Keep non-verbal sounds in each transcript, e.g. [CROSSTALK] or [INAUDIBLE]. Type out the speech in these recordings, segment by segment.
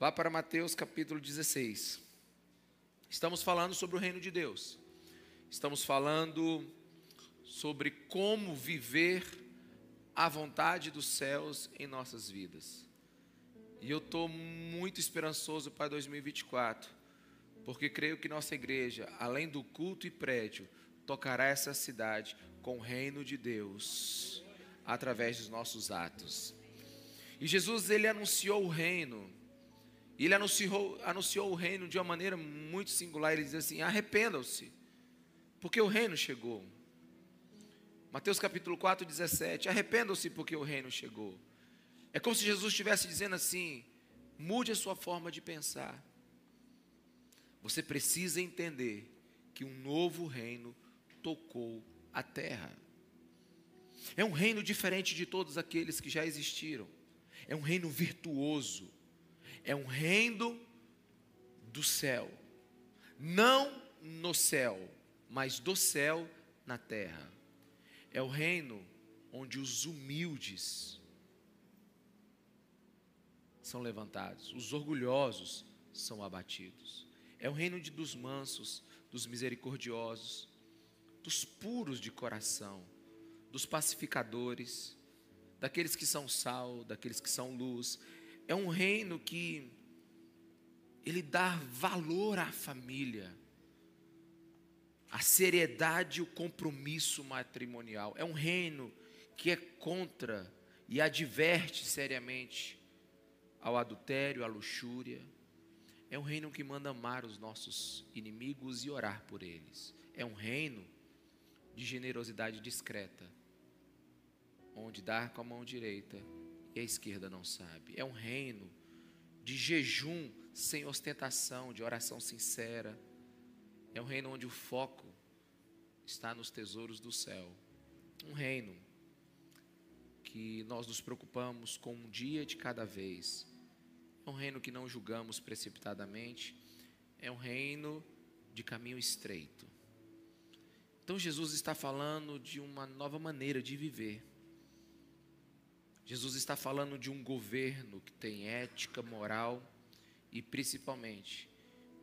Vá para Mateus capítulo 16. Estamos falando sobre o reino de Deus. Estamos falando sobre como viver a vontade dos céus em nossas vidas. E eu estou muito esperançoso para 2024, porque creio que nossa igreja, além do culto e prédio, tocará essa cidade com o reino de Deus através dos nossos atos. E Jesus ele anunciou o reino e ele anunciou, anunciou o reino de uma maneira muito singular. Ele diz assim: arrependam-se, porque o reino chegou. Mateus capítulo 4, 17: arrependam-se, porque o reino chegou. É como se Jesus estivesse dizendo assim: mude a sua forma de pensar. Você precisa entender que um novo reino tocou a terra. É um reino diferente de todos aqueles que já existiram. É um reino virtuoso é um reino do céu. Não no céu, mas do céu na terra. É o reino onde os humildes são levantados, os orgulhosos são abatidos. É o reino de, dos mansos, dos misericordiosos, dos puros de coração, dos pacificadores, daqueles que são sal, daqueles que são luz é um reino que ele dá valor à família, a seriedade e o compromisso matrimonial. É um reino que é contra e adverte seriamente ao adultério, à luxúria. É um reino que manda amar os nossos inimigos e orar por eles. É um reino de generosidade discreta, onde dar com a mão direita e a esquerda não sabe. É um reino de jejum sem ostentação, de oração sincera. É um reino onde o foco está nos tesouros do céu. Um reino que nós nos preocupamos com um dia de cada vez. É um reino que não julgamos precipitadamente. É um reino de caminho estreito. Então Jesus está falando de uma nova maneira de viver. Jesus está falando de um governo que tem ética, moral e principalmente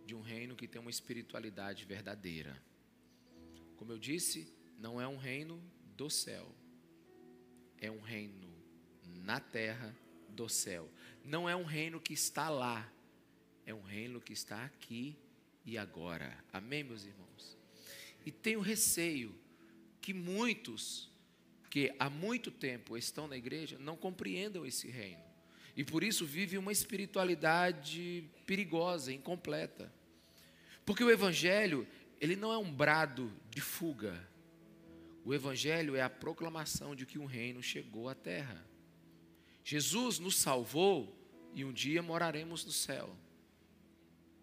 de um reino que tem uma espiritualidade verdadeira. Como eu disse, não é um reino do céu, é um reino na terra do céu. Não é um reino que está lá, é um reino que está aqui e agora. Amém, meus irmãos? E tenho receio que muitos que há muito tempo estão na igreja não compreendam esse reino. E por isso vive uma espiritualidade perigosa, incompleta. Porque o evangelho, ele não é um brado de fuga. O evangelho é a proclamação de que um reino chegou à terra. Jesus nos salvou e um dia moraremos no céu.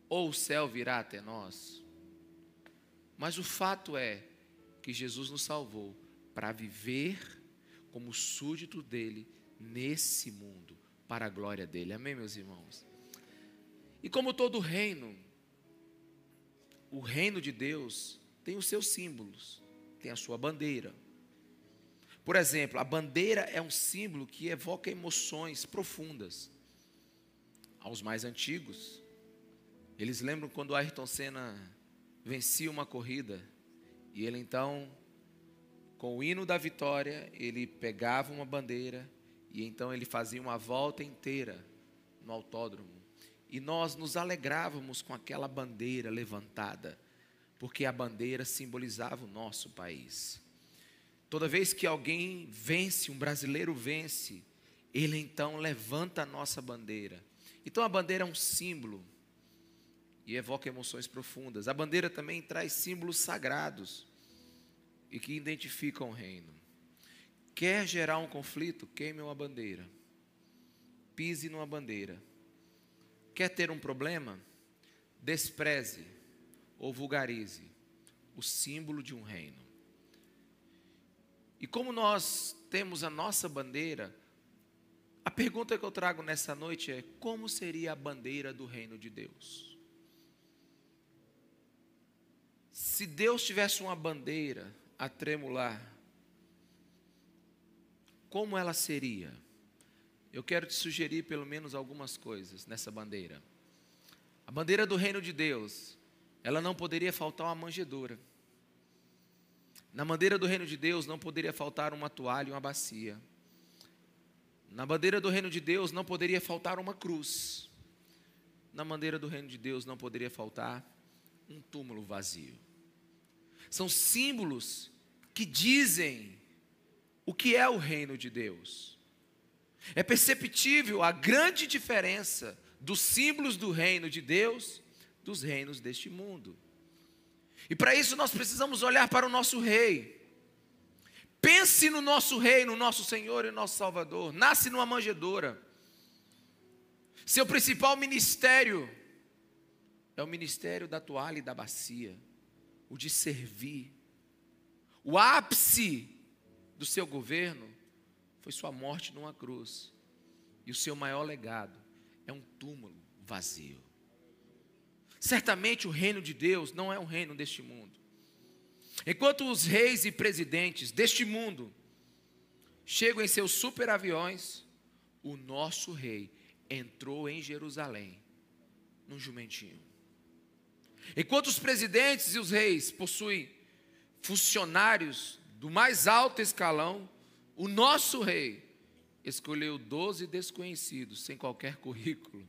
Ou o céu virá até nós. Mas o fato é que Jesus nos salvou para viver como súdito dele nesse mundo, para a glória dele. Amém, meus irmãos? E como todo reino, o reino de Deus tem os seus símbolos, tem a sua bandeira. Por exemplo, a bandeira é um símbolo que evoca emoções profundas. Aos mais antigos, eles lembram quando Ayrton Senna vencia uma corrida e ele então com o hino da vitória, ele pegava uma bandeira e então ele fazia uma volta inteira no autódromo. E nós nos alegrávamos com aquela bandeira levantada, porque a bandeira simbolizava o nosso país. Toda vez que alguém vence, um brasileiro vence, ele então levanta a nossa bandeira. Então a bandeira é um símbolo e evoca emoções profundas. A bandeira também traz símbolos sagrados e que identificam o reino. Quer gerar um conflito? Queime uma bandeira. Pise numa bandeira. Quer ter um problema? Despreze ou vulgarize o símbolo de um reino. E como nós temos a nossa bandeira, a pergunta que eu trago nessa noite é: como seria a bandeira do reino de Deus? Se Deus tivesse uma bandeira a tremular, como ela seria? eu quero te sugerir pelo menos algumas coisas nessa bandeira. A bandeira do reino de Deus, ela não poderia faltar uma manjedoura. Na bandeira do reino de Deus não poderia faltar uma toalha e uma bacia. Na bandeira do reino de Deus não poderia faltar uma cruz. Na bandeira do reino de Deus não poderia faltar um túmulo vazio. São símbolos que dizem o que é o reino de Deus. É perceptível a grande diferença dos símbolos do reino de Deus dos reinos deste mundo. E para isso nós precisamos olhar para o nosso rei. Pense no nosso rei, no nosso Senhor e nosso Salvador. Nasce numa manjedoura. Seu principal ministério é o ministério da toalha e da bacia, o de servir. O ápice do seu governo foi sua morte numa cruz. E o seu maior legado é um túmulo vazio. Certamente o reino de Deus não é um reino deste mundo. Enquanto os reis e presidentes deste mundo chegam em seus superaviões, o nosso rei entrou em Jerusalém num jumentinho. Enquanto os presidentes e os reis possuem funcionários do mais alto escalão, o nosso rei escolheu doze desconhecidos sem qualquer currículo.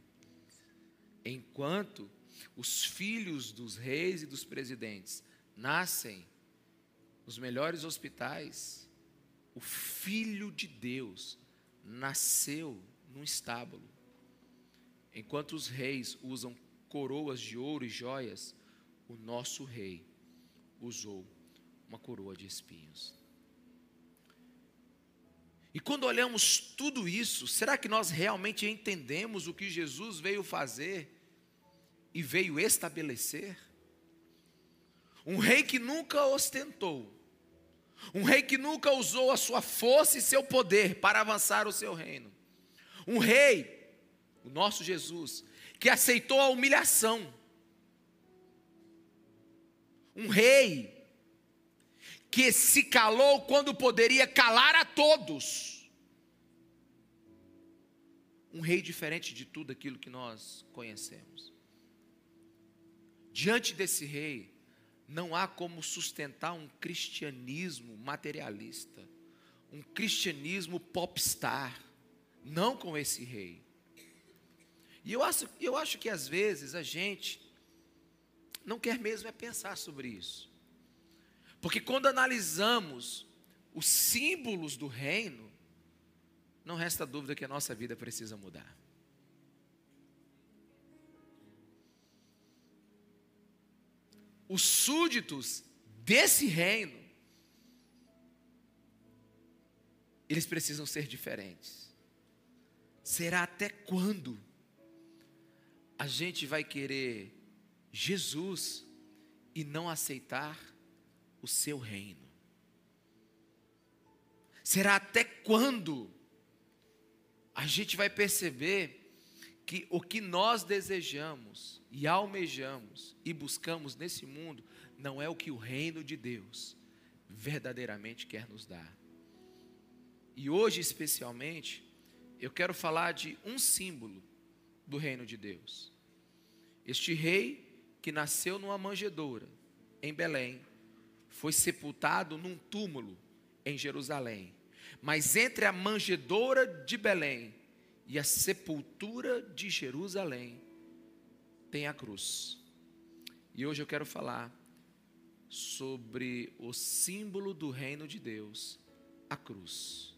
Enquanto os filhos dos reis e dos presidentes nascem nos melhores hospitais, o filho de Deus nasceu num estábulo. Enquanto os reis usam coroas de ouro e joias, o nosso rei usou uma coroa de espinhos. E quando olhamos tudo isso, será que nós realmente entendemos o que Jesus veio fazer e veio estabelecer? Um rei que nunca ostentou, um rei que nunca usou a sua força e seu poder para avançar o seu reino, um rei, o nosso Jesus, que aceitou a humilhação, um rei que se calou quando poderia calar a todos. Um rei diferente de tudo aquilo que nós conhecemos. Diante desse rei, não há como sustentar um cristianismo materialista, um cristianismo popstar, não com esse rei. E eu acho, eu acho que às vezes a gente não quer mesmo é pensar sobre isso. Porque quando analisamos os símbolos do reino, não resta dúvida que a nossa vida precisa mudar. Os súditos desse reino, eles precisam ser diferentes. Será até quando a gente vai querer Jesus e não aceitar o seu reino. Será até quando a gente vai perceber que o que nós desejamos e almejamos e buscamos nesse mundo não é o que o reino de Deus verdadeiramente quer nos dar. E hoje, especialmente, eu quero falar de um símbolo do reino de Deus. Este rei que nasceu numa manjedoura em Belém, foi sepultado num túmulo em Jerusalém. Mas entre a manjedoura de Belém e a sepultura de Jerusalém tem a cruz. E hoje eu quero falar sobre o símbolo do reino de Deus, a cruz.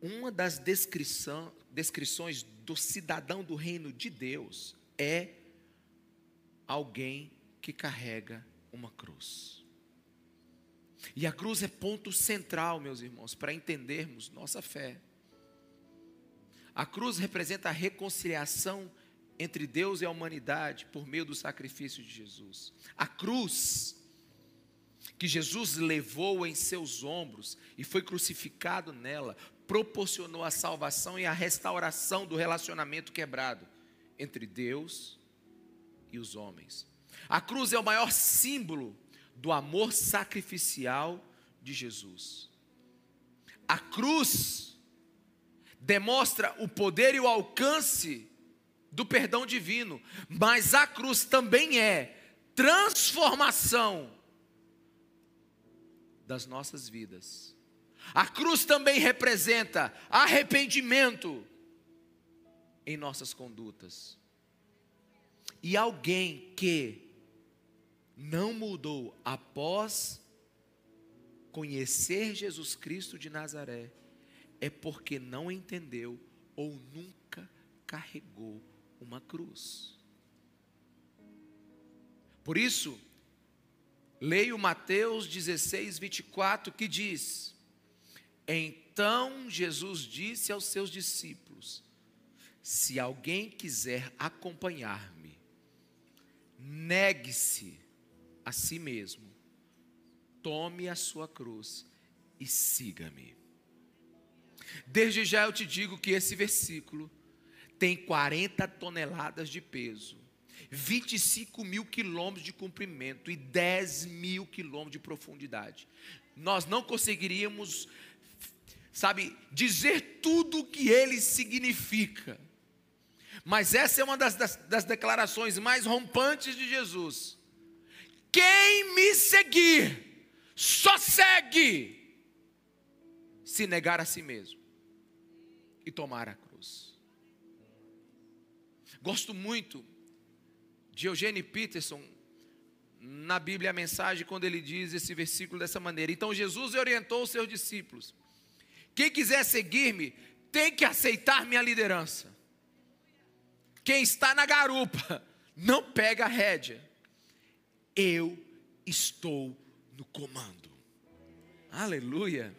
Uma das descrição, descrições do cidadão do reino de Deus é alguém que carrega uma cruz. E a cruz é ponto central, meus irmãos, para entendermos nossa fé. A cruz representa a reconciliação entre Deus e a humanidade por meio do sacrifício de Jesus. A cruz que Jesus levou em seus ombros e foi crucificado nela, proporcionou a salvação e a restauração do relacionamento quebrado entre Deus e os homens. A cruz é o maior símbolo do amor sacrificial de Jesus. a cruz demonstra o poder e o alcance do perdão divino, mas a cruz também é transformação das nossas vidas. A cruz também representa arrependimento em nossas condutas. E alguém que não mudou após conhecer Jesus Cristo de Nazaré é porque não entendeu ou nunca carregou uma cruz. Por isso, leio Mateus 16, 24, que diz: Então Jesus disse aos seus discípulos: Se alguém quiser acompanhar-me, negue-se a si mesmo, tome a sua cruz e siga-me. Desde já eu te digo que esse versículo tem 40 toneladas de peso, 25 mil quilômetros de comprimento e 10 mil quilômetros de profundidade. Nós não conseguiríamos, sabe, dizer tudo o que ele significa. Mas essa é uma das, das, das declarações mais rompantes de Jesus. Quem me seguir, só segue se negar a si mesmo e tomar a cruz. Gosto muito de Eugênio Peterson na Bíblia a mensagem quando ele diz esse versículo dessa maneira. Então Jesus orientou os seus discípulos: quem quiser seguir-me tem que aceitar minha liderança. Quem está na garupa não pega a rédea eu estou no comando. Aleluia.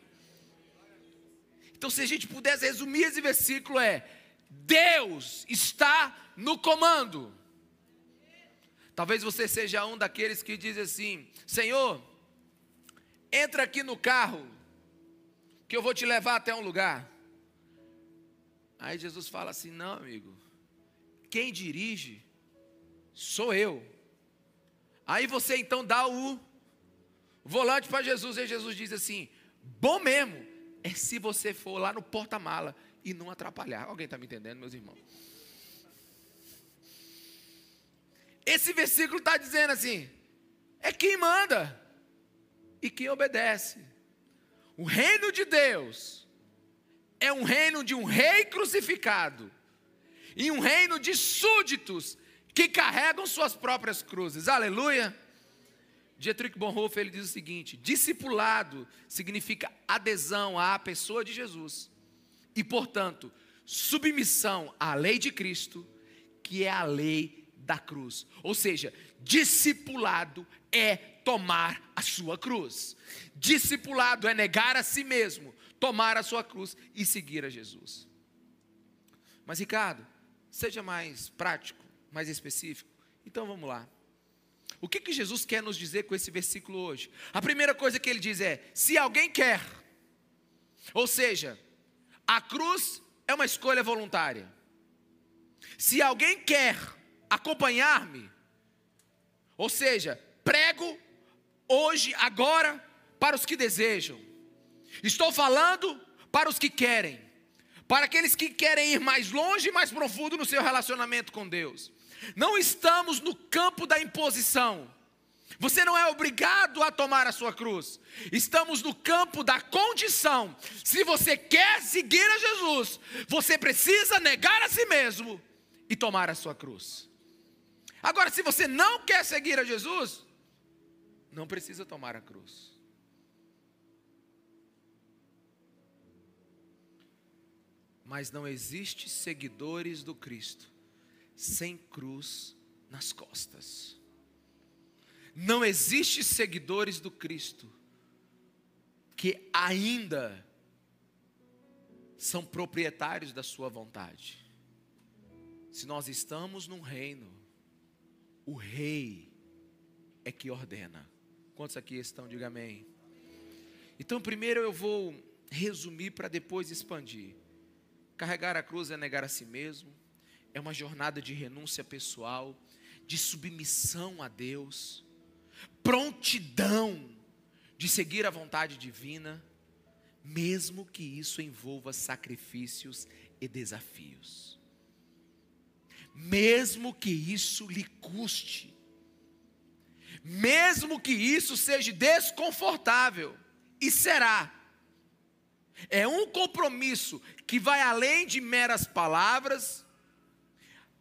Então, se a gente pudesse resumir esse versículo, é: Deus está no comando. Talvez você seja um daqueles que diz assim: Senhor, entra aqui no carro, que eu vou te levar até um lugar. Aí Jesus fala assim: Não, amigo, quem dirige sou eu. Aí você então dá o volante para Jesus e Jesus diz assim: bom mesmo é se você for lá no porta-mala e não atrapalhar. Alguém está me entendendo, meus irmãos? Esse versículo está dizendo assim: é quem manda e quem obedece. O reino de Deus é um reino de um rei crucificado e um reino de súditos que carregam suas próprias cruzes. Aleluia. Dietrich Bonhoeffer ele diz o seguinte: discipulado significa adesão à pessoa de Jesus e, portanto, submissão à lei de Cristo, que é a lei da cruz. Ou seja, discipulado é tomar a sua cruz. Discipulado é negar a si mesmo, tomar a sua cruz e seguir a Jesus. Mas Ricardo, seja mais prático mais específico? Então vamos lá. O que, que Jesus quer nos dizer com esse versículo hoje? A primeira coisa que ele diz é: se alguém quer, ou seja, a cruz é uma escolha voluntária. Se alguém quer acompanhar-me, ou seja, prego hoje, agora, para os que desejam. Estou falando para os que querem, para aqueles que querem ir mais longe e mais profundo no seu relacionamento com Deus. Não estamos no campo da imposição. Você não é obrigado a tomar a sua cruz. Estamos no campo da condição. Se você quer seguir a Jesus, você precisa negar a si mesmo e tomar a sua cruz. Agora, se você não quer seguir a Jesus, não precisa tomar a cruz. Mas não existe seguidores do Cristo sem cruz nas costas. Não existe seguidores do Cristo que ainda são proprietários da sua vontade. Se nós estamos num reino, o rei é que ordena. Quantos aqui estão? Diga amém. Então, primeiro eu vou resumir para depois expandir. Carregar a cruz é negar a si mesmo, é uma jornada de renúncia pessoal, de submissão a Deus, prontidão de seguir a vontade divina, mesmo que isso envolva sacrifícios e desafios. Mesmo que isso lhe custe. Mesmo que isso seja desconfortável, e será. É um compromisso que vai além de meras palavras,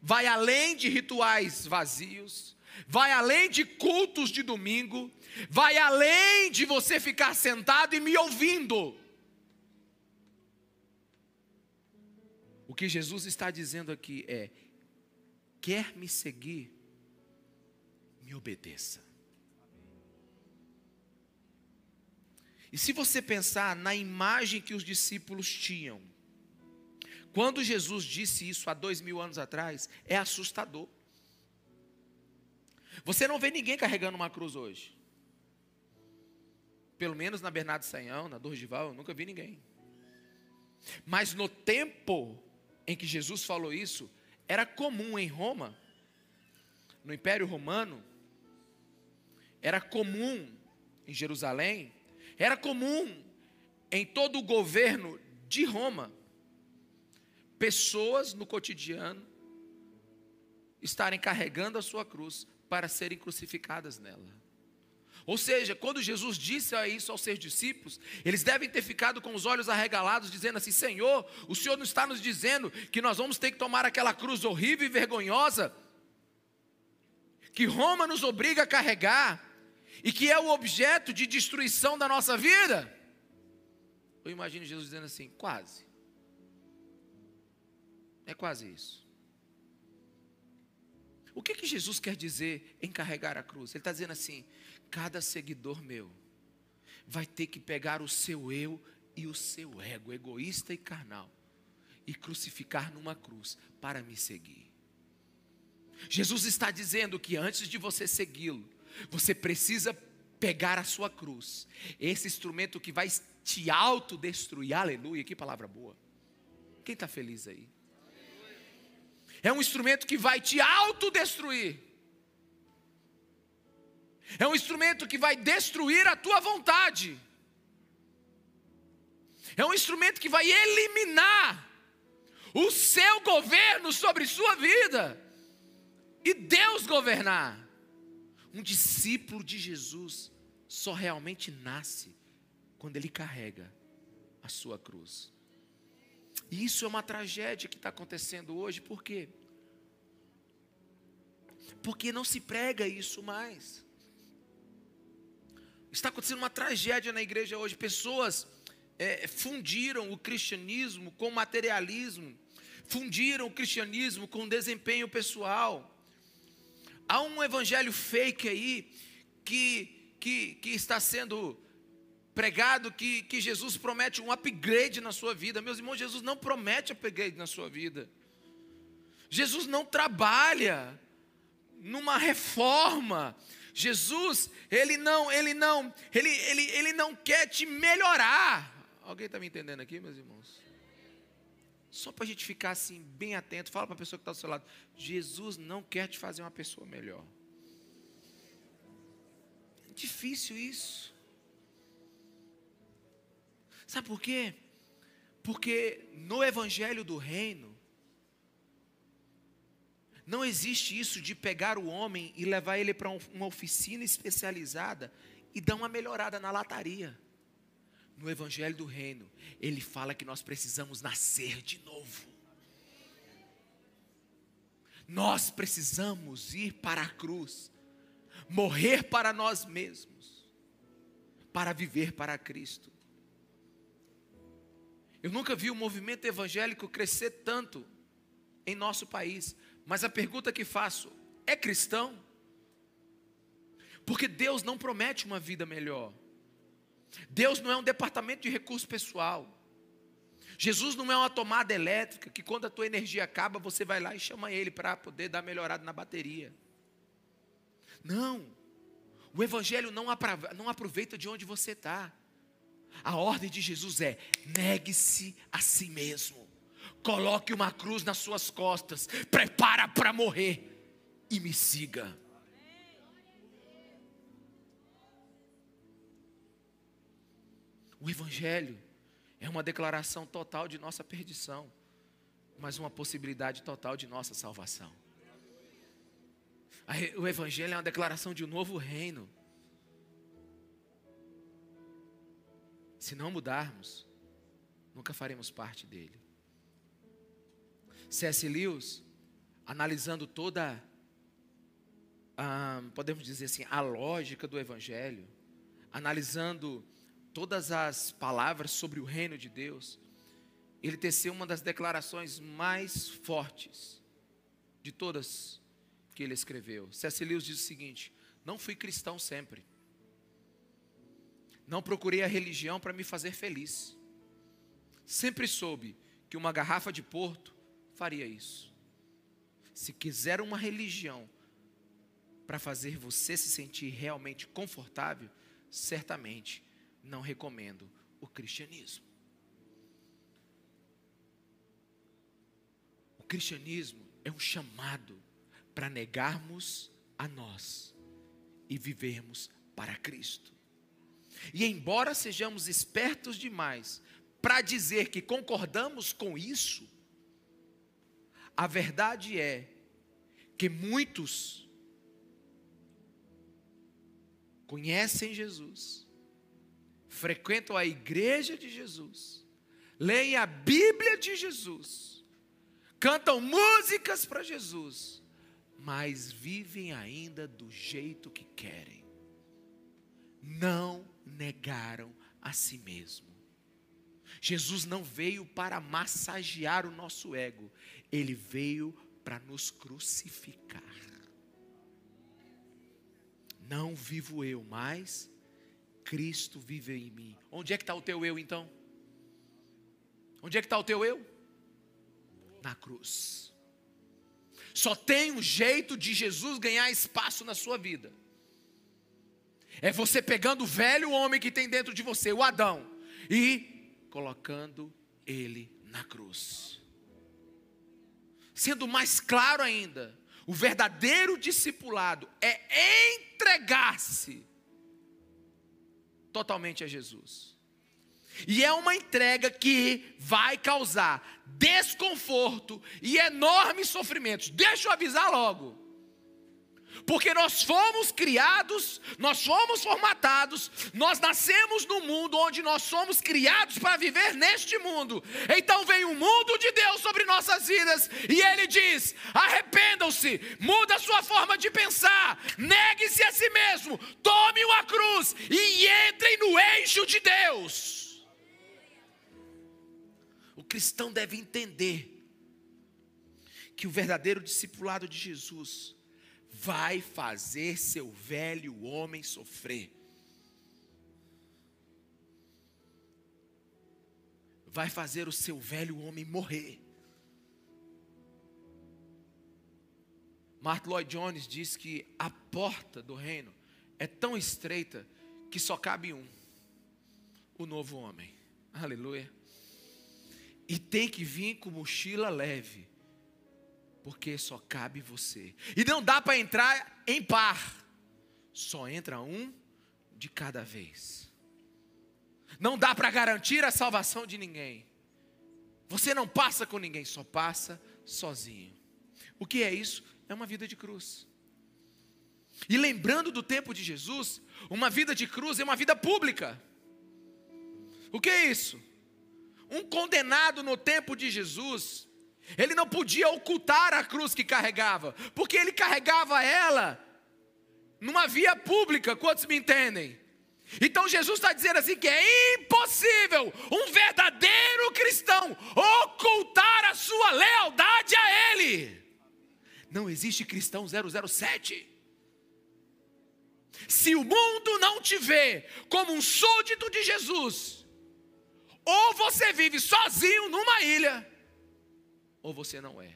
vai além de rituais vazios, vai além de cultos de domingo, vai além de você ficar sentado e me ouvindo. O que Jesus está dizendo aqui é: quer me seguir, obedeça. E se você pensar na imagem que os discípulos tinham, quando Jesus disse isso há dois mil anos atrás, é assustador. Você não vê ninguém carregando uma cruz hoje. Pelo menos na Bernardo Sanhão, na Dorgival, eu nunca vi ninguém. Mas no tempo em que Jesus falou isso, era comum em Roma, no Império Romano, era comum em Jerusalém, era comum em todo o governo de Roma, pessoas no cotidiano estarem carregando a sua cruz para serem crucificadas nela. Ou seja, quando Jesus disse isso aos seus discípulos, eles devem ter ficado com os olhos arregalados, dizendo assim: Senhor, o Senhor não está nos dizendo que nós vamos ter que tomar aquela cruz horrível e vergonhosa, que Roma nos obriga a carregar, e que é o objeto de destruição da nossa vida? Eu imagino Jesus dizendo assim: quase. É quase isso. O que, que Jesus quer dizer em carregar a cruz? Ele está dizendo assim: cada seguidor meu vai ter que pegar o seu eu e o seu ego, egoísta e carnal, e crucificar numa cruz para me seguir. Jesus está dizendo que antes de você segui-lo, você precisa pegar a sua cruz, esse instrumento que vai te autodestruir, aleluia, que palavra boa. Quem está feliz aí? É um instrumento que vai te autodestruir. É um instrumento que vai destruir a tua vontade. É um instrumento que vai eliminar o seu governo sobre sua vida e Deus governar. Um discípulo de Jesus só realmente nasce quando ele carrega a sua cruz. E isso é uma tragédia que está acontecendo hoje, por quê? Porque não se prega isso mais. Está acontecendo uma tragédia na igreja hoje. Pessoas é, fundiram o cristianismo com materialismo, fundiram o cristianismo com desempenho pessoal. Há um evangelho fake aí que, que, que está sendo pregado que, que Jesus promete um upgrade na sua vida. Meus irmãos, Jesus não promete upgrade na sua vida. Jesus não trabalha numa reforma. Jesus, ele não, ele não, ele, ele, ele não quer te melhorar. Alguém está me entendendo aqui, meus irmãos? Só para a gente ficar assim, bem atento, fala para a pessoa que está do seu lado: Jesus não quer te fazer uma pessoa melhor. É difícil isso. Sabe por quê? Porque no Evangelho do Reino, não existe isso de pegar o homem e levar ele para uma oficina especializada e dar uma melhorada na lataria. No Evangelho do Reino, ele fala que nós precisamos nascer de novo. Nós precisamos ir para a cruz, morrer para nós mesmos, para viver para Cristo. Eu nunca vi o movimento evangélico crescer tanto em nosso país. Mas a pergunta que faço: é cristão? Porque Deus não promete uma vida melhor. Deus não é um departamento de recurso pessoal. Jesus não é uma tomada elétrica que quando a tua energia acaba, você vai lá e chama ele para poder dar melhorada na bateria. Não. O evangelho não aproveita de onde você está. A ordem de Jesus é: negue-se a si mesmo. Coloque uma cruz nas suas costas, prepara para morrer e me siga. O Evangelho é uma declaração total de nossa perdição, mas uma possibilidade total de nossa salvação. O Evangelho é uma declaração de um novo reino. Se não mudarmos, nunca faremos parte dele. C.S. Lewis, analisando toda, podemos dizer assim, a lógica do Evangelho, analisando todas as palavras sobre o reino de Deus, ele teceu uma das declarações mais fortes de todas que ele escreveu. C.S. Lewis diz o seguinte: Não fui cristão sempre. Não procurei a religião para me fazer feliz. Sempre soube que uma garrafa de porto faria isso. Se quiser uma religião para fazer você se sentir realmente confortável, certamente não recomendo o cristianismo. O cristianismo é um chamado para negarmos a nós e vivermos para Cristo. E embora sejamos espertos demais para dizer que concordamos com isso, a verdade é que muitos conhecem Jesus, frequentam a igreja de Jesus, leem a Bíblia de Jesus, cantam músicas para Jesus, mas vivem ainda do jeito que querem. Não negaram a si mesmo. Jesus não veio para massagear o nosso ego, ele veio para nos crucificar. Não vivo eu mais, Cristo vive em mim. Onde é que está o teu eu então? Onde é que está o teu eu? Na cruz. Só tem um jeito de Jesus ganhar espaço na sua vida. É você pegando o velho homem que tem dentro de você, o Adão, e colocando ele na cruz. Sendo mais claro ainda, o verdadeiro discipulado é entregar-se totalmente a Jesus. E é uma entrega que vai causar desconforto e enormes sofrimentos. Deixa eu avisar logo. Porque nós fomos criados, nós fomos formatados, nós nascemos no mundo onde nós somos criados para viver neste mundo. Então vem o mundo de Deus sobre nossas vidas e ele diz: arrependam-se, muda a sua forma de pensar, negue-se a si mesmo, tome uma cruz e entrem no eixo de Deus. O cristão deve entender que o verdadeiro discipulado de Jesus vai fazer seu velho homem sofrer. Vai fazer o seu velho homem morrer. Mark Lloyd Jones diz que a porta do reino é tão estreita que só cabe um: o novo homem. Aleluia. E tem que vir com mochila leve porque só cabe você. E não dá para entrar em par, só entra um de cada vez. Não dá para garantir a salvação de ninguém. Você não passa com ninguém, só passa sozinho. O que é isso? É uma vida de cruz. E lembrando do tempo de Jesus, uma vida de cruz é uma vida pública. O que é isso? Um condenado no tempo de Jesus, ele não podia ocultar a cruz que carregava, porque ele carregava ela numa via pública. Quantos me entendem? Então Jesus está dizendo assim que é impossível um verdadeiro cristão ocultar a sua lealdade a Ele. Não existe cristão 007. Se o mundo não te vê como um súdito de Jesus, ou você vive sozinho numa ilha, ou você não é.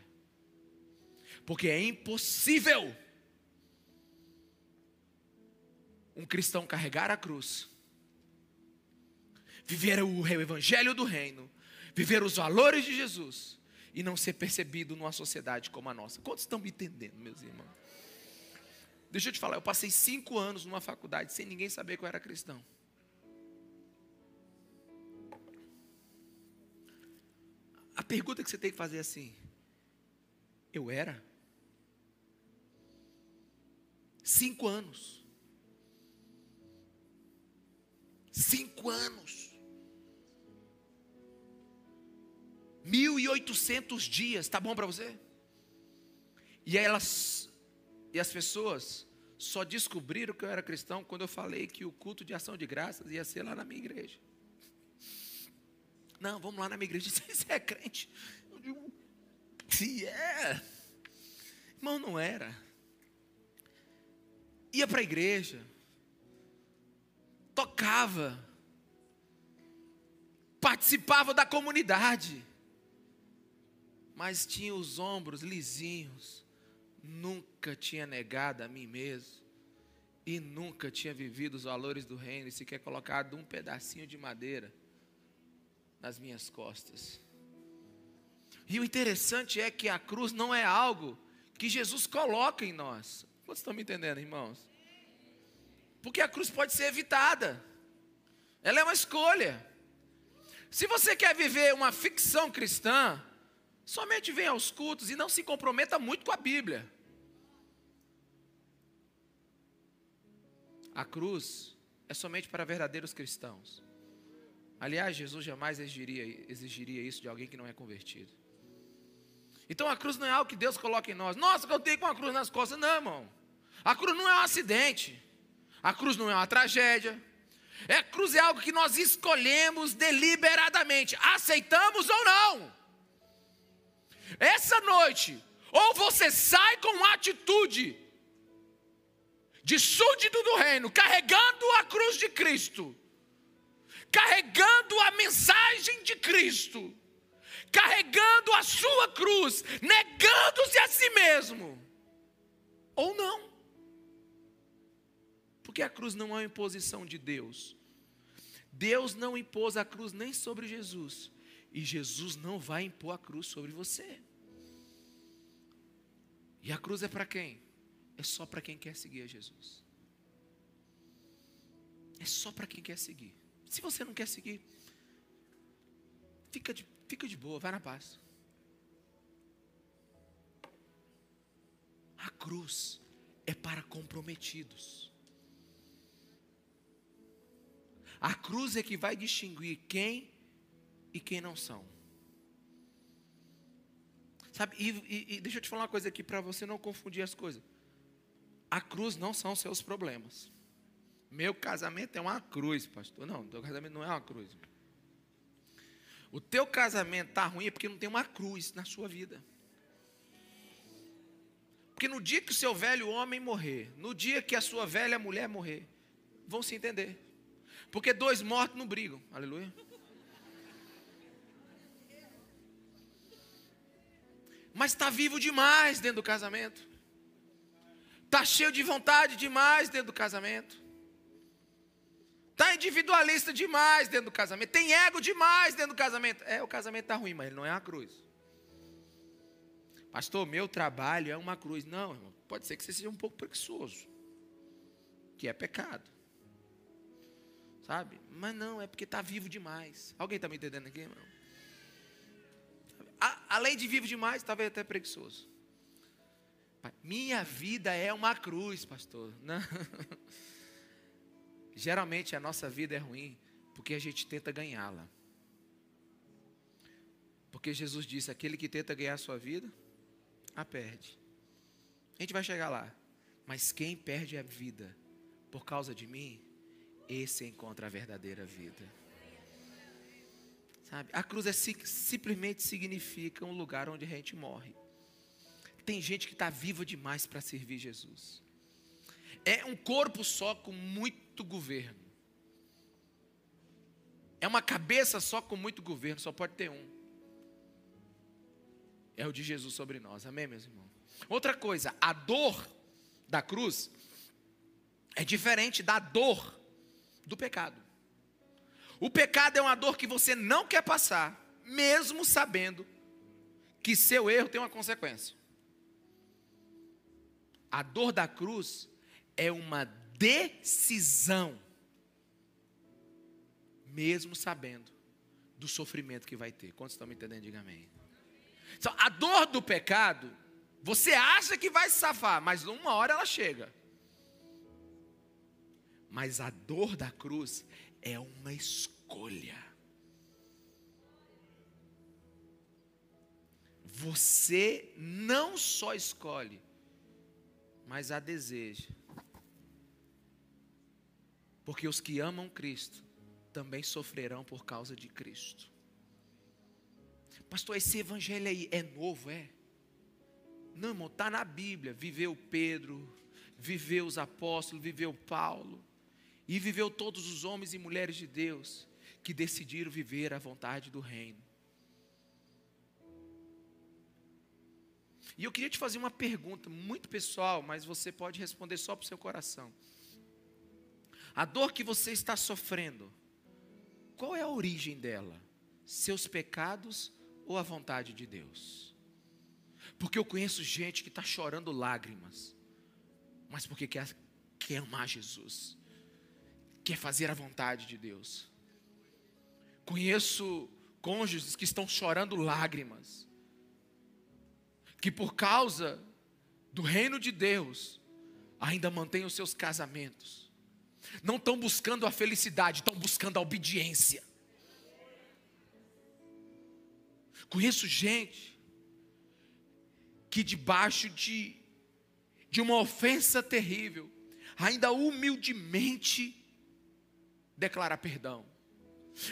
Porque é impossível um cristão carregar a cruz, viver o evangelho do reino, viver os valores de Jesus e não ser percebido numa sociedade como a nossa. Quantos estão me entendendo, meus irmãos? Deixa eu te falar, eu passei cinco anos numa faculdade sem ninguém saber que eu era cristão. A pergunta que você tem que fazer é assim: eu era? Cinco anos. Cinco anos. Mil e oitocentos dias, tá bom para você? E elas, e as pessoas só descobriram que eu era cristão quando eu falei que o culto de ação de graças ia ser lá na minha igreja. Não, vamos lá na minha igreja. [LAUGHS] Você é crente? Eu digo, se é. Irmão, não era. Ia para a igreja. Tocava. Participava da comunidade. Mas tinha os ombros lisinhos nunca tinha negado a mim mesmo e nunca tinha vivido os valores do reino e sequer colocado um pedacinho de madeira nas minhas costas. E o interessante é que a cruz não é algo que Jesus coloca em nós. Vocês estão me entendendo, irmãos? Porque a cruz pode ser evitada. Ela é uma escolha. Se você quer viver uma ficção cristã, somente venha aos cultos e não se comprometa muito com a Bíblia. A cruz é somente para verdadeiros cristãos. Aliás, Jesus jamais exigiria, exigiria isso de alguém que não é convertido. Então a cruz não é algo que Deus coloca em nós. Nossa, que eu tenho com a cruz nas costas. Não, irmão. A cruz não é um acidente. A cruz não é uma tragédia. É, a cruz é algo que nós escolhemos deliberadamente. Aceitamos ou não. Essa noite, ou você sai com atitude de súdito do reino, carregando a cruz de Cristo, carregando a mensagem de Cristo, carregando a sua cruz, negando-se a si mesmo, ou não. Porque a cruz não é uma imposição de Deus. Deus não impôs a cruz nem sobre Jesus, e Jesus não vai impor a cruz sobre você. E a cruz é para quem? é só para quem quer seguir a Jesus. É só para quem quer seguir. Se você não quer seguir, fica de, fica de boa, vai na paz. A cruz é para comprometidos. A cruz é que vai distinguir quem e quem não são. Sabe, e, e, e deixa eu te falar uma coisa aqui para você não confundir as coisas. A cruz não são seus problemas. Meu casamento é uma cruz, pastor. Não, teu casamento não é uma cruz. O teu casamento está ruim é porque não tem uma cruz na sua vida. Porque no dia que o seu velho homem morrer, no dia que a sua velha mulher morrer, vão se entender. Porque dois mortos não brigam. Aleluia. Mas está vivo demais dentro do casamento. Está cheio de vontade demais dentro do casamento. Está individualista demais dentro do casamento. Tem ego demais dentro do casamento. É, o casamento está ruim, mas ele não é uma cruz. Pastor, meu trabalho é uma cruz. Não, irmão, pode ser que você seja um pouco preguiçoso. Que é pecado. Sabe? Mas não, é porque está vivo demais. Alguém está me entendendo aqui, irmão? Além de vivo demais, talvez até preguiçoso. Minha vida é uma cruz, pastor. Não. [LAUGHS] Geralmente a nossa vida é ruim porque a gente tenta ganhá-la. Porque Jesus disse: aquele que tenta ganhar a sua vida, a perde. A gente vai chegar lá. Mas quem perde a vida por causa de mim, esse encontra a verdadeira vida. Sabe? A cruz é, simplesmente significa um lugar onde a gente morre. Tem gente que está viva demais para servir Jesus. É um corpo só com muito governo. É uma cabeça só com muito governo, só pode ter um. É o de Jesus sobre nós. Amém, meus irmãos? Outra coisa, a dor da cruz é diferente da dor do pecado. O pecado é uma dor que você não quer passar, mesmo sabendo que seu erro tem uma consequência. A dor da cruz é uma decisão, mesmo sabendo do sofrimento que vai ter. Quantos estão me entendendo? Diga amém. Então, a dor do pecado, você acha que vai se safar, mas uma hora ela chega. Mas a dor da cruz é uma escolha. Você não só escolhe, mas a deseja. Porque os que amam Cristo também sofrerão por causa de Cristo. Pastor, esse evangelho aí é novo, é? Não, irmão, está na Bíblia. Viveu Pedro, viveu os apóstolos, viveu Paulo. E viveu todos os homens e mulheres de Deus que decidiram viver a vontade do reino. E eu queria te fazer uma pergunta muito pessoal, mas você pode responder só para o seu coração. A dor que você está sofrendo, qual é a origem dela? Seus pecados ou a vontade de Deus? Porque eu conheço gente que está chorando lágrimas, mas porque quer, quer amar Jesus quer fazer a vontade de Deus. Conheço cônjuges que estão chorando lágrimas, que por causa do reino de Deus ainda mantêm os seus casamentos. Não estão buscando a felicidade, estão buscando a obediência. Conheço gente que debaixo de, de uma ofensa terrível, ainda humildemente declarar perdão.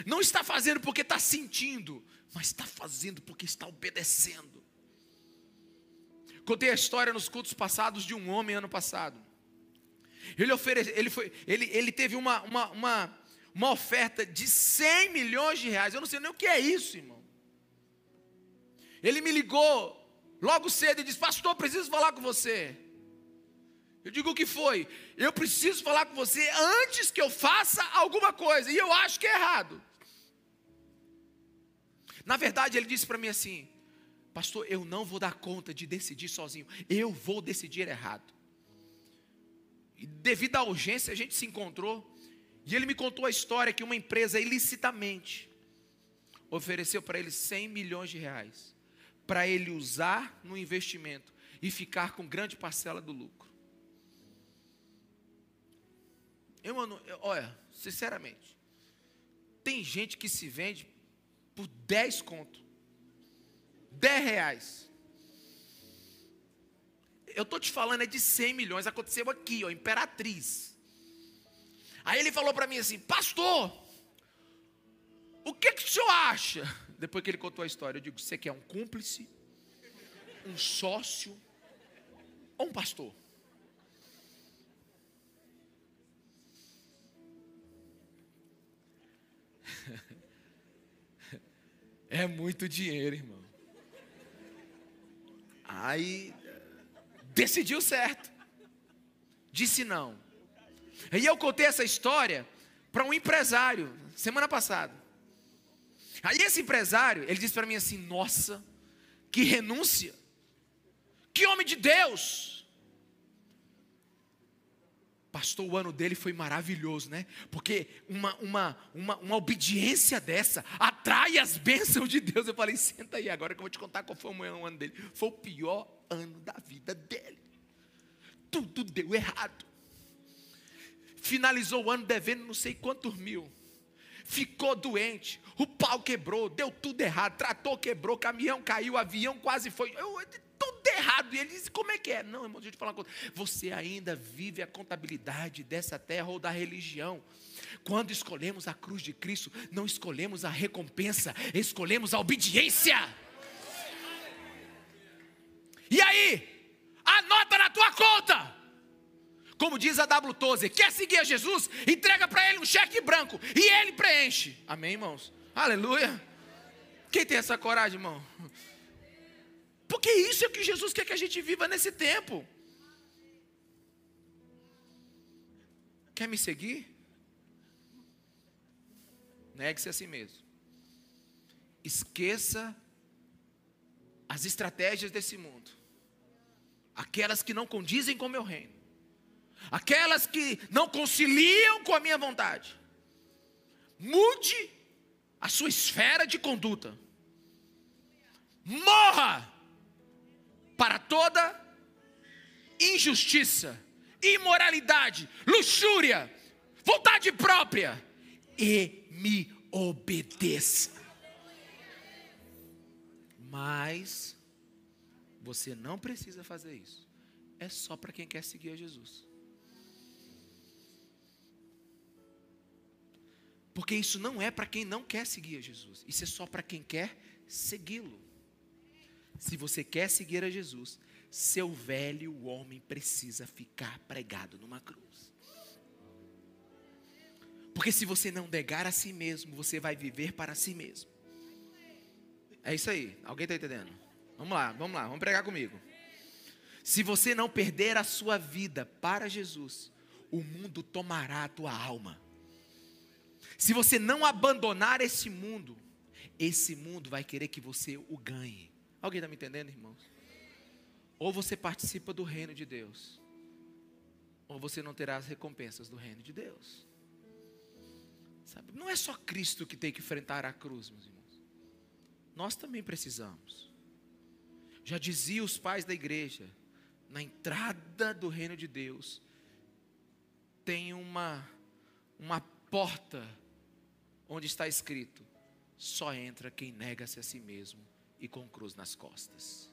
Não está fazendo porque está sentindo, mas está fazendo porque está obedecendo. Contei a história nos cultos passados de um homem ano passado. Ele, oferece, ele, foi, ele, ele teve uma, uma, uma, uma oferta de 100 milhões de reais. Eu não sei nem o que é isso, irmão. Ele me ligou logo cedo e disse: Pastor, preciso falar com você. Eu digo o que foi? Eu preciso falar com você antes que eu faça alguma coisa. E eu acho que é errado. Na verdade, ele disse para mim assim: Pastor, eu não vou dar conta de decidir sozinho. Eu vou decidir errado. E devido à urgência, a gente se encontrou. E ele me contou a história que uma empresa ilicitamente ofereceu para ele 100 milhões de reais para ele usar no investimento e ficar com grande parcela do lucro. Eu, mano, olha, sinceramente, tem gente que se vende por 10 conto. 10 reais. Eu estou te falando é de 100 milhões. Aconteceu aqui, ó, Imperatriz. Aí ele falou para mim assim, pastor, o que, que o senhor acha? Depois que ele contou a história, eu digo, você quer um cúmplice, um sócio ou um pastor? [LAUGHS] É muito dinheiro, irmão. Aí decidiu certo. Disse não. E eu contei essa história para um empresário semana passada. Aí esse empresário, ele disse para mim assim: "Nossa, que renúncia! Que homem de Deus! Pastor, o ano dele foi maravilhoso, né? Porque uma, uma, uma, uma obediência dessa atrai as bênçãos de Deus. Eu falei, senta aí agora que eu vou te contar qual foi o ano dele. Foi o pior ano da vida dele. Tudo deu errado. Finalizou o ano devendo não sei quantos mil. Ficou doente. O pau quebrou, deu tudo errado. Trator quebrou, caminhão caiu, avião quase foi. Eu, errado. E ele disse: Como é que é? Não, irmão, deixa eu te falar uma coisa. Você ainda vive a contabilidade dessa terra ou da religião. Quando escolhemos a cruz de Cristo, não escolhemos a recompensa, escolhemos a obediência. E aí? Anota na tua conta. Como diz a W. Tozer, quer seguir a Jesus? Entrega para ele um cheque branco e ele preenche. Amém, irmãos? Aleluia. Quem tem essa coragem, irmão? Porque isso é o que Jesus quer que a gente viva nesse tempo. Quer me seguir? Negue-se a si mesmo. Esqueça as estratégias desse mundo. Aquelas que não condizem com o meu reino. Aquelas que não conciliam com a minha vontade. Mude a sua esfera de conduta. Morra para toda injustiça, imoralidade, luxúria, vontade própria e me obedeça. Mas você não precisa fazer isso. É só para quem quer seguir a Jesus. Porque isso não é para quem não quer seguir a Jesus. Isso é só para quem quer segui-lo. Se você quer seguir a Jesus, seu velho homem precisa ficar pregado numa cruz. Porque se você não negar a si mesmo, você vai viver para si mesmo. É isso aí. Alguém está entendendo? Vamos lá, vamos lá, vamos pregar comigo. Se você não perder a sua vida para Jesus, o mundo tomará a tua alma. Se você não abandonar esse mundo, esse mundo vai querer que você o ganhe. Alguém está me entendendo, irmãos? Ou você participa do reino de Deus, ou você não terá as recompensas do reino de Deus. Sabe? Não é só Cristo que tem que enfrentar a cruz, meus irmãos. Nós também precisamos. Já dizia os pais da igreja, na entrada do reino de Deus, tem uma, uma porta onde está escrito: só entra quem nega-se a si mesmo e com cruz nas costas.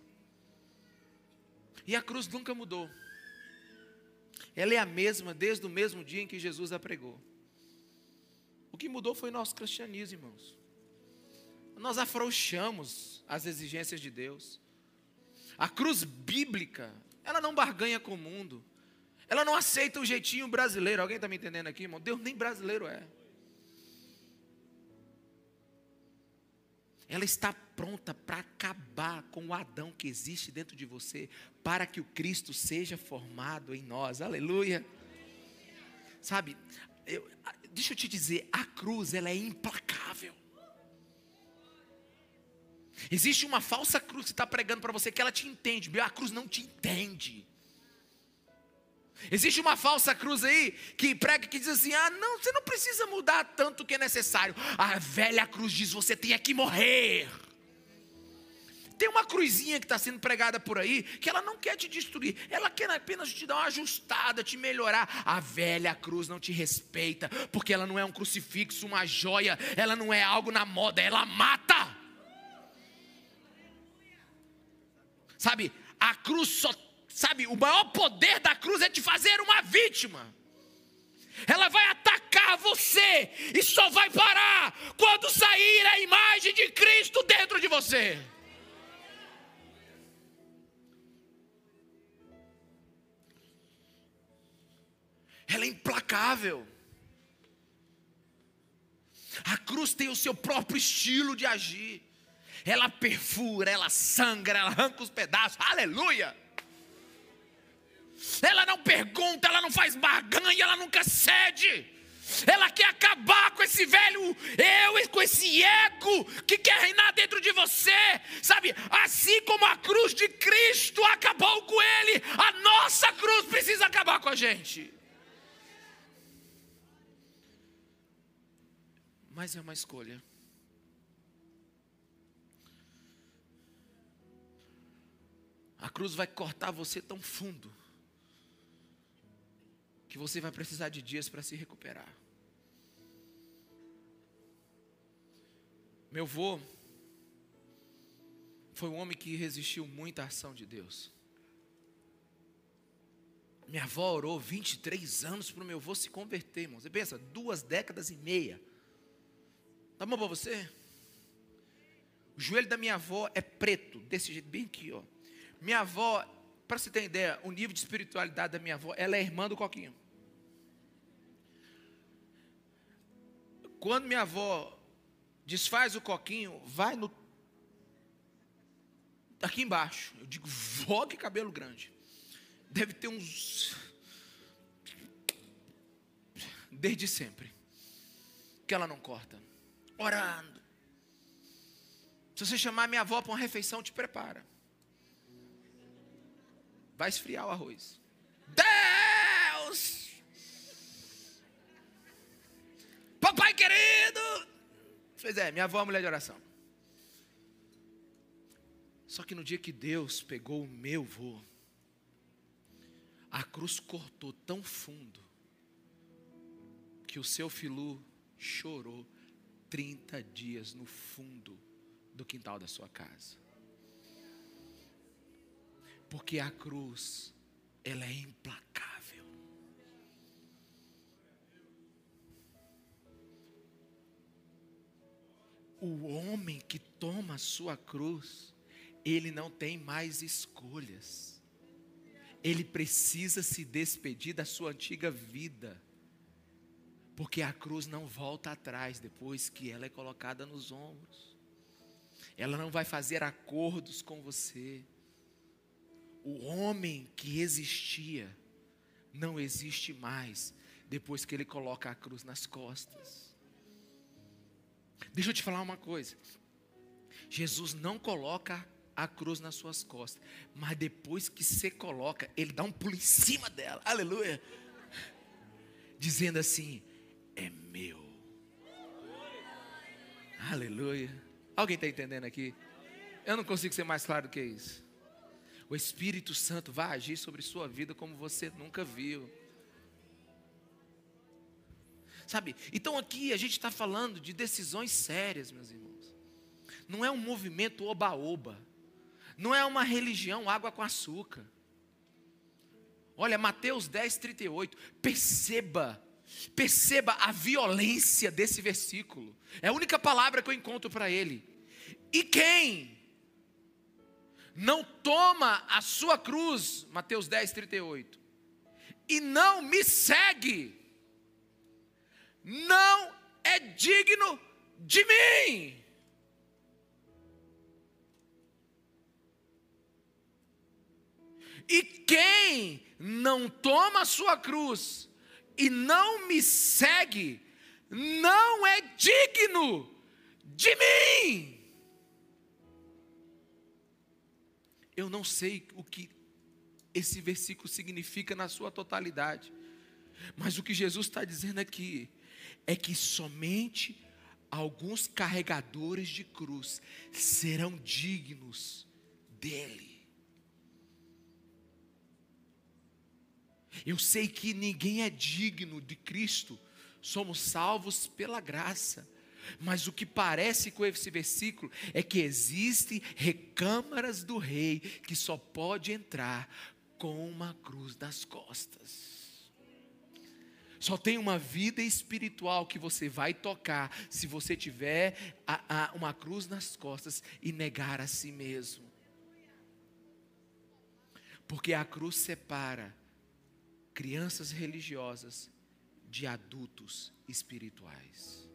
E a cruz nunca mudou. Ela é a mesma desde o mesmo dia em que Jesus a pregou. O que mudou foi nosso cristianismo, irmãos. Nós afrouxamos as exigências de Deus. A cruz bíblica, ela não barganha com o mundo. Ela não aceita o jeitinho brasileiro. Alguém está me entendendo aqui, irmão? Deus nem brasileiro é. ela está pronta para acabar com o Adão que existe dentro de você, para que o Cristo seja formado em nós. Aleluia. Sabe, eu, deixa eu te dizer, a cruz ela é implacável. Existe uma falsa cruz que está pregando para você que ela te entende, a cruz não te entende. Existe uma falsa cruz aí que prega que diz assim: ah, não, você não precisa mudar tanto que é necessário. A velha cruz diz: você tem que morrer. Tem uma cruzinha que está sendo pregada por aí que ela não quer te destruir, ela quer apenas te dar uma ajustada, te melhorar. A velha cruz não te respeita, porque ela não é um crucifixo, uma joia, ela não é algo na moda, ela mata. Sabe, a cruz só Sabe, o maior poder da cruz é te fazer uma vítima. Ela vai atacar você e só vai parar quando sair a imagem de Cristo dentro de você. Ela é implacável. A cruz tem o seu próprio estilo de agir. Ela perfura, ela sangra, ela arranca os pedaços. Aleluia! Ela não pergunta, ela não faz barganha, ela nunca cede. Ela quer acabar com esse velho eu com esse ego que quer reinar dentro de você, sabe? Assim como a cruz de Cristo acabou com ele, a nossa cruz precisa acabar com a gente. Mas é uma escolha. A cruz vai cortar você tão fundo que você vai precisar de dias para se recuperar. Meu avô foi um homem que resistiu muito à ação de Deus. Minha avó orou 23 anos para o meu avô se converter, irmão. Você pensa, duas décadas e meia. Tá bom para você? O joelho da minha avó é preto, desse jeito, bem aqui, ó. Minha avó para você ter ideia, o nível de espiritualidade da minha avó, ela é irmã do Coquinho. Quando minha avó desfaz o coquinho, vai no aqui embaixo. Eu digo, vó que cabelo grande. Deve ter uns desde sempre que ela não corta. Orando. Se você chamar minha avó para uma refeição, te prepara vai esfriar o arroz. Deus! Papai querido! Pois é, minha avó é mulher de oração. Só que no dia que Deus pegou o meu vô, a cruz cortou tão fundo que o seu filho chorou 30 dias no fundo do quintal da sua casa. Porque a cruz, ela é implacável. O homem que toma a sua cruz, ele não tem mais escolhas. Ele precisa se despedir da sua antiga vida. Porque a cruz não volta atrás depois que ela é colocada nos ombros. Ela não vai fazer acordos com você. O homem que existia não existe mais depois que ele coloca a cruz nas costas. Deixa eu te falar uma coisa. Jesus não coloca a cruz nas suas costas. Mas depois que você coloca, ele dá um pulo em cima dela. Aleluia. Dizendo assim: é meu. Aleluia. Alguém está entendendo aqui? Eu não consigo ser mais claro do que isso. O Espírito Santo vai agir sobre sua vida como você nunca viu. Sabe? Então aqui a gente está falando de decisões sérias, meus irmãos. Não é um movimento oba-oba. Não é uma religião água com açúcar. Olha, Mateus 10, 38. Perceba, perceba a violência desse versículo. É a única palavra que eu encontro para ele. E quem não toma a sua cruz, Mateus 10, 38, e não me segue, não é digno de mim. E quem não toma a sua cruz e não me segue, não é digno de mim. Eu não sei o que esse versículo significa na sua totalidade, mas o que Jesus está dizendo aqui é que somente alguns carregadores de cruz serão dignos dele. Eu sei que ninguém é digno de Cristo, somos salvos pela graça. Mas o que parece com esse versículo é que existem recâmaras do rei que só pode entrar com uma cruz das costas. Só tem uma vida espiritual que você vai tocar se você tiver a, a, uma cruz nas costas e negar a si mesmo. Porque a cruz separa crianças religiosas de adultos espirituais.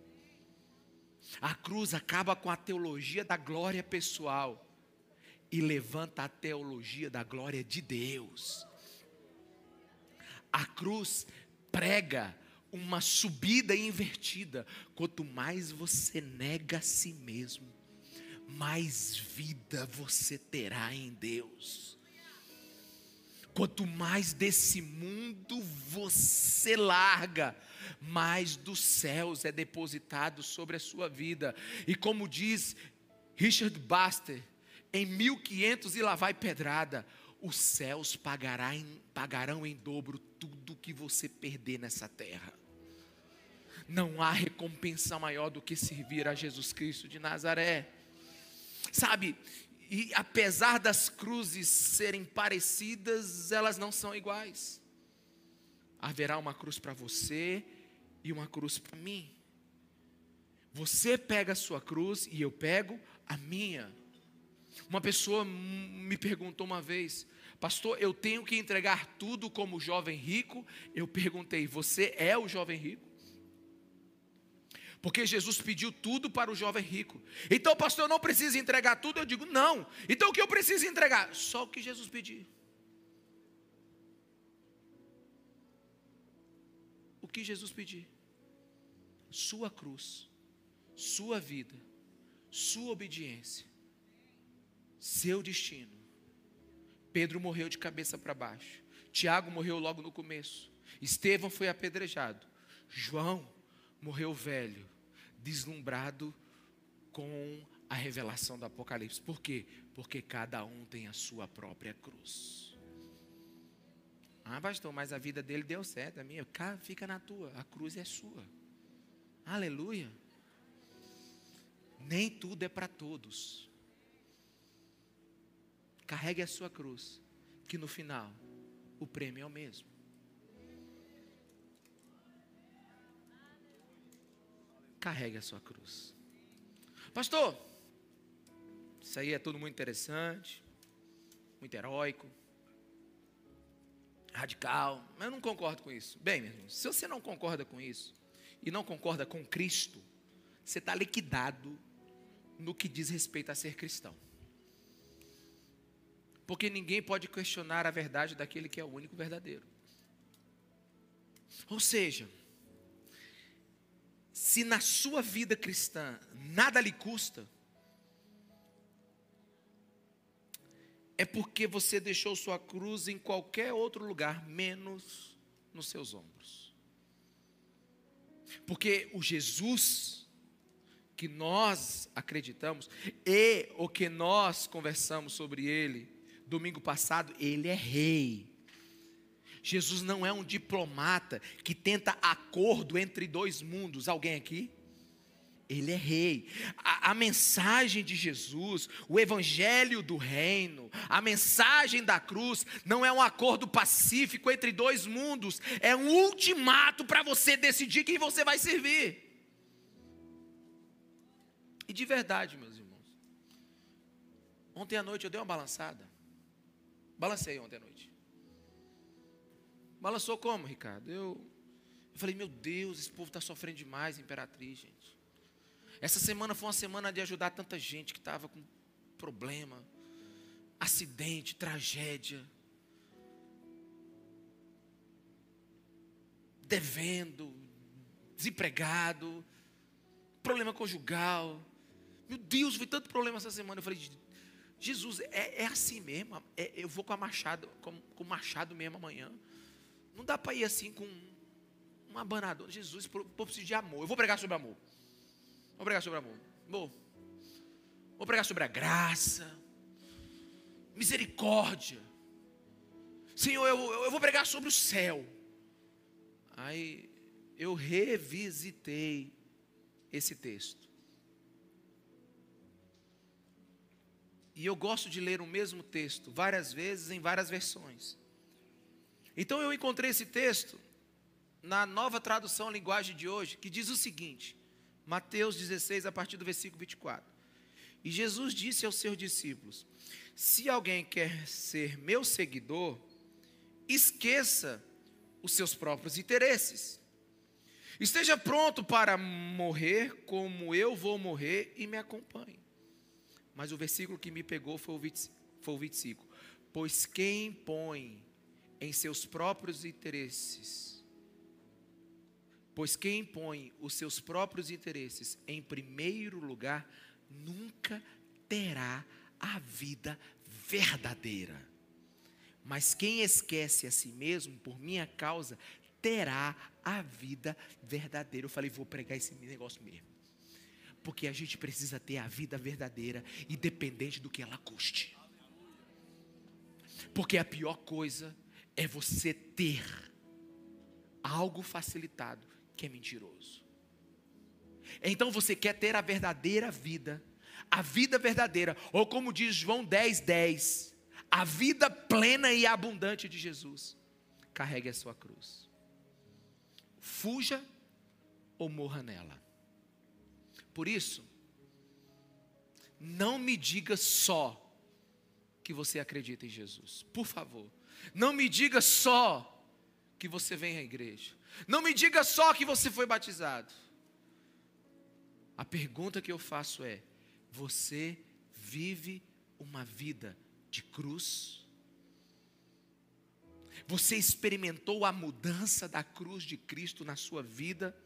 A cruz acaba com a teologia da glória pessoal e levanta a teologia da glória de Deus. A cruz prega uma subida invertida. Quanto mais você nega a si mesmo, mais vida você terá em Deus. Quanto mais desse mundo você larga, mais dos céus é depositado sobre a sua vida. E como diz Richard Baxter, em 1500 e lá vai pedrada, os céus pagará em, pagarão em dobro tudo que você perder nessa terra. Não há recompensa maior do que servir a Jesus Cristo de Nazaré. Sabe, e apesar das cruzes serem parecidas, elas não são iguais. Haverá uma cruz para você e uma cruz para mim. Você pega a sua cruz e eu pego a minha. Uma pessoa me perguntou uma vez, pastor, eu tenho que entregar tudo como jovem rico? Eu perguntei, você é o jovem rico? Porque Jesus pediu tudo para o jovem rico. Então, pastor, eu não preciso entregar tudo. Eu digo, não. Então, o que eu preciso entregar? Só o que Jesus pediu. O que Jesus pediu? Sua cruz, sua vida, sua obediência, seu destino. Pedro morreu de cabeça para baixo. Tiago morreu logo no começo. Estevão foi apedrejado. João morreu velho deslumbrado com a revelação do Apocalipse. Por quê? Porque cada um tem a sua própria cruz. Ah, pastor, mas a vida dele deu certo, a minha, fica na tua, a cruz é sua. Aleluia. Nem tudo é para todos. Carregue a sua cruz, que no final o prêmio é o mesmo. Carregue a sua cruz. Pastor, isso aí é tudo muito interessante, muito heróico, radical, mas eu não concordo com isso. Bem, meu irmão, se você não concorda com isso e não concorda com Cristo, você está liquidado no que diz respeito a ser cristão. Porque ninguém pode questionar a verdade daquele que é o único verdadeiro. Ou seja, se na sua vida cristã nada lhe custa, é porque você deixou sua cruz em qualquer outro lugar, menos nos seus ombros. Porque o Jesus que nós acreditamos e o que nós conversamos sobre ele domingo passado, ele é rei. Jesus não é um diplomata que tenta acordo entre dois mundos. Alguém aqui? Ele é rei. A, a, mensagem de Jesus, o evangelho do reino, a mensagem da cruz, não é um acordo pacífico entre dois mundos, é um ultimato para você decidir quem você vai servir. E de verdade, meus irmãos, ontem à noite eu dei uma balançada. Balancei ontem à noite. Balançou como, Ricardo? Eu, eu falei, meu Deus, esse povo está sofrendo demais, Imperatriz, gente. Essa semana foi uma semana de ajudar tanta gente que estava com problema, acidente, tragédia, devendo, desempregado, problema conjugal. Meu Deus, vi tanto problema essa semana. Eu falei, Jesus, é, é assim mesmo. É, eu vou com a machado, com, com o machado mesmo amanhã. Não dá para ir assim com uma abanadora. Jesus, eu preciso de amor. Eu vou pregar sobre amor. Vou pregar sobre amor. Vou. Vou pregar sobre a graça, misericórdia. Senhor, eu, eu vou pregar sobre o céu. Aí eu revisitei esse texto. E eu gosto de ler o mesmo texto várias vezes em várias versões. Então eu encontrei esse texto na nova tradução linguagem de hoje, que diz o seguinte: Mateus 16, a partir do versículo 24. E Jesus disse aos seus discípulos: Se alguém quer ser meu seguidor, esqueça os seus próprios interesses. Esteja pronto para morrer como eu vou morrer e me acompanhe. Mas o versículo que me pegou foi o, 20, foi o 25. Pois quem põe em seus próprios interesses Pois quem põe os seus próprios interesses em primeiro lugar, nunca terá a vida verdadeira. Mas quem esquece a si mesmo por minha causa, terá a vida verdadeira. Eu falei, vou pregar esse negócio mesmo. Porque a gente precisa ter a vida verdadeira, independente do que ela custe. Porque a pior coisa é você ter algo facilitado que é mentiroso. Então você quer ter a verdadeira vida, a vida verdadeira, ou como diz João 10, 10, a vida plena e abundante de Jesus. Carregue a sua cruz. Fuja ou morra nela. Por isso, não me diga só que você acredita em Jesus. Por favor, não me diga só que você vem à igreja. Não me diga só que você foi batizado. A pergunta que eu faço é: você vive uma vida de cruz? Você experimentou a mudança da cruz de Cristo na sua vida?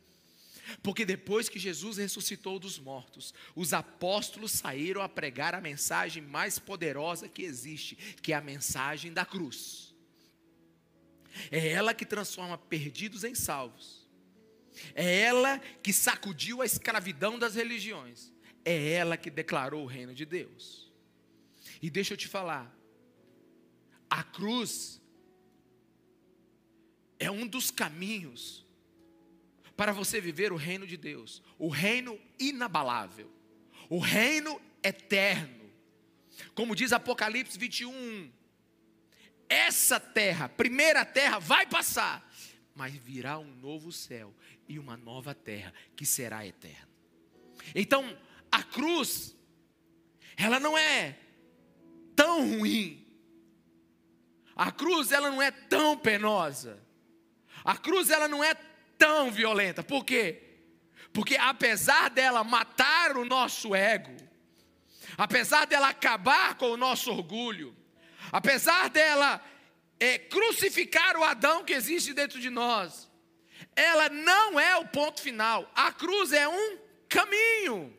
Porque depois que Jesus ressuscitou dos mortos, os apóstolos saíram a pregar a mensagem mais poderosa que existe, que é a mensagem da cruz. É ela que transforma perdidos em salvos. É ela que sacudiu a escravidão das religiões. é ela que declarou o reino de Deus. E deixa eu te falar, a cruz é um dos caminhos para você viver o reino de Deus, o reino inabalável, o reino eterno. Como diz Apocalipse 21, essa terra, primeira terra, vai passar, mas virá um novo céu e uma nova terra que será eterna. Então, a cruz, ela não é tão ruim. A cruz, ela não é tão penosa. A cruz, ela não é tão violenta. Por quê? Porque apesar dela matar o nosso ego, apesar dela acabar com o nosso orgulho, apesar dela é, crucificar o Adão que existe dentro de nós, ela não é o ponto final. A cruz é um caminho.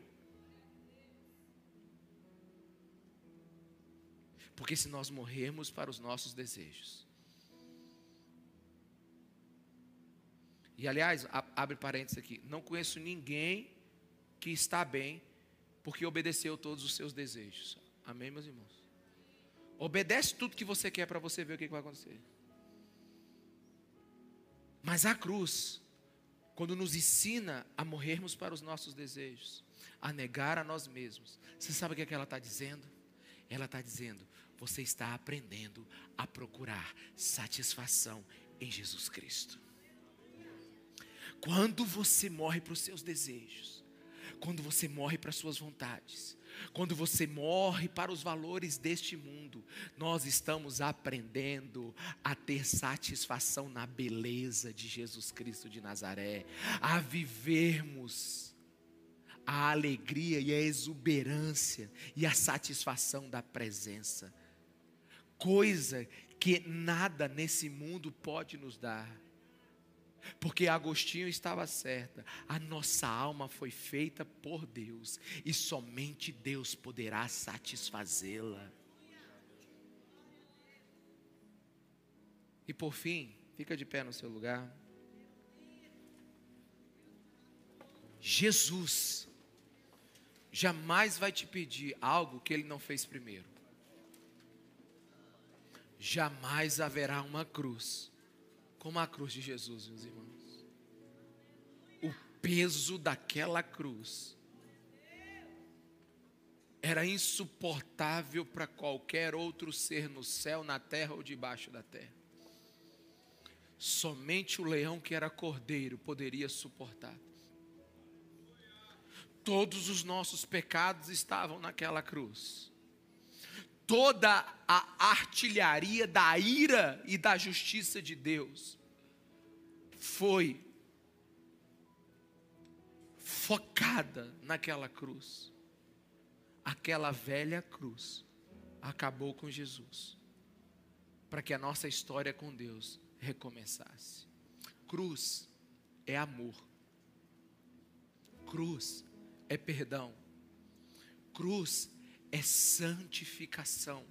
Porque se nós morrermos para os nossos desejos, e aliás, abre parênteses aqui, não conheço ninguém que está bem porque obedeceu todos os seus desejos. Amém, meus irmãos? Obedece tudo que você quer para você ver o que vai acontecer. Mas a cruz, quando nos ensina a morrermos para os nossos desejos, a negar a nós mesmos, você sabe o que, é que ela está dizendo? Ela está dizendo: você está aprendendo a procurar satisfação em Jesus Cristo. Quando você morre para os seus desejos, quando você morre para as suas vontades, quando você morre para os valores deste mundo, nós estamos aprendendo a ter satisfação na beleza de Jesus Cristo de Nazaré, a vivermos a alegria e a exuberância e a satisfação da presença, coisa que nada nesse mundo pode nos dar. Porque Agostinho estava certa, a nossa alma foi feita por Deus e somente Deus poderá satisfazê-la. E por fim, fica de pé no seu lugar. Jesus jamais vai te pedir algo que ele não fez primeiro. Jamais haverá uma cruz como a cruz de Jesus, meus irmãos. O peso daquela cruz era insuportável para qualquer outro ser no céu, na terra ou debaixo da terra. Somente o leão que era cordeiro poderia suportar. Todos os nossos pecados estavam naquela cruz. Toda a artilharia da ira e da justiça de Deus foi focada naquela cruz. Aquela velha cruz acabou com Jesus, para que a nossa história com Deus recomeçasse. Cruz é amor, cruz é perdão, cruz é santificação.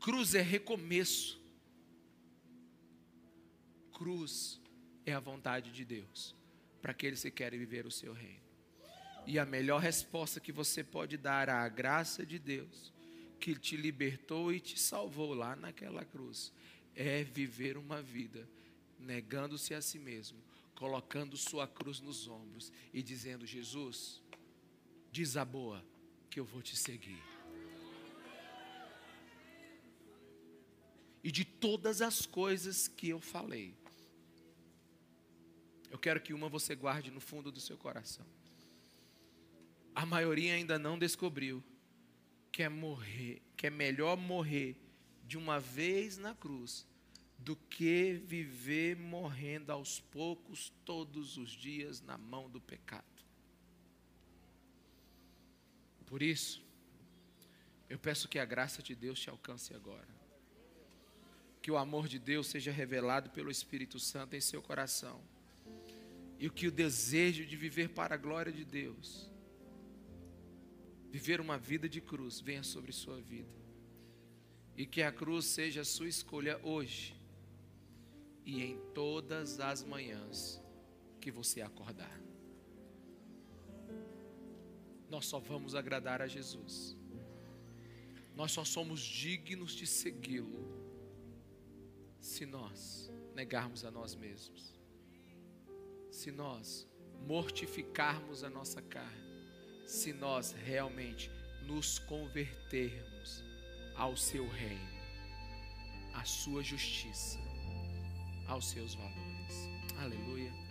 Cruz é recomeço. Cruz é a vontade de Deus para aqueles que querem viver o seu reino. E a melhor resposta que você pode dar à graça de Deus, que te libertou e te salvou lá naquela cruz, é viver uma vida negando-se a si mesmo, colocando sua cruz nos ombros e dizendo: Jesus, diz a boa que eu vou te seguir. E de todas as coisas que eu falei, eu quero que uma você guarde no fundo do seu coração. A maioria ainda não descobriu que é morrer, que é melhor morrer de uma vez na cruz do que viver morrendo aos poucos todos os dias na mão do pecado. Por isso, eu peço que a graça de Deus te alcance agora. Que o amor de Deus seja revelado pelo Espírito Santo em seu coração. E que o desejo de viver para a glória de Deus, viver uma vida de cruz, venha sobre sua vida. E que a cruz seja a sua escolha hoje e em todas as manhãs que você acordar. Nós só vamos agradar a Jesus. Nós só somos dignos de segui-lo se nós negarmos a nós mesmos, se nós mortificarmos a nossa carne, se nós realmente nos convertermos ao seu reino, à sua justiça, aos seus valores. Aleluia.